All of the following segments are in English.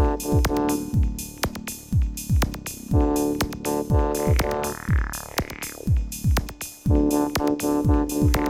Thank you.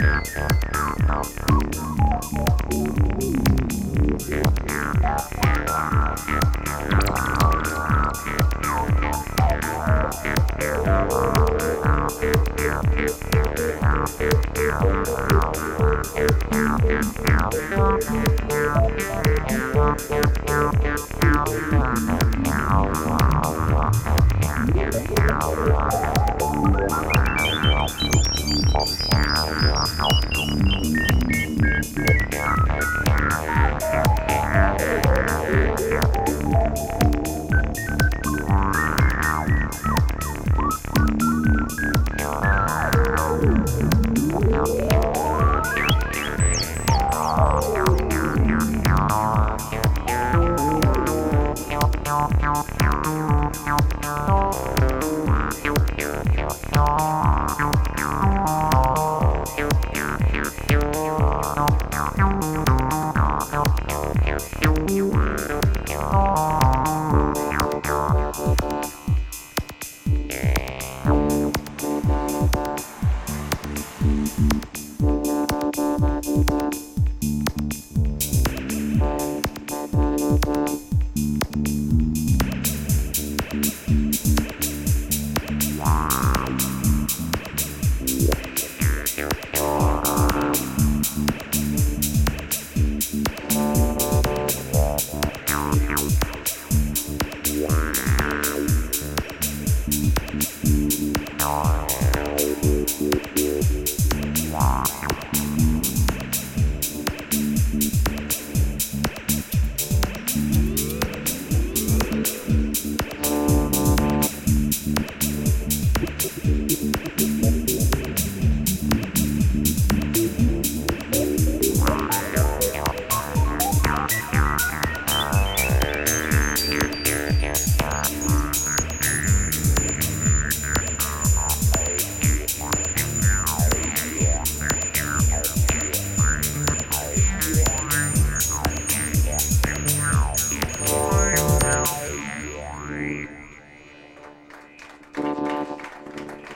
Wow. Yeah.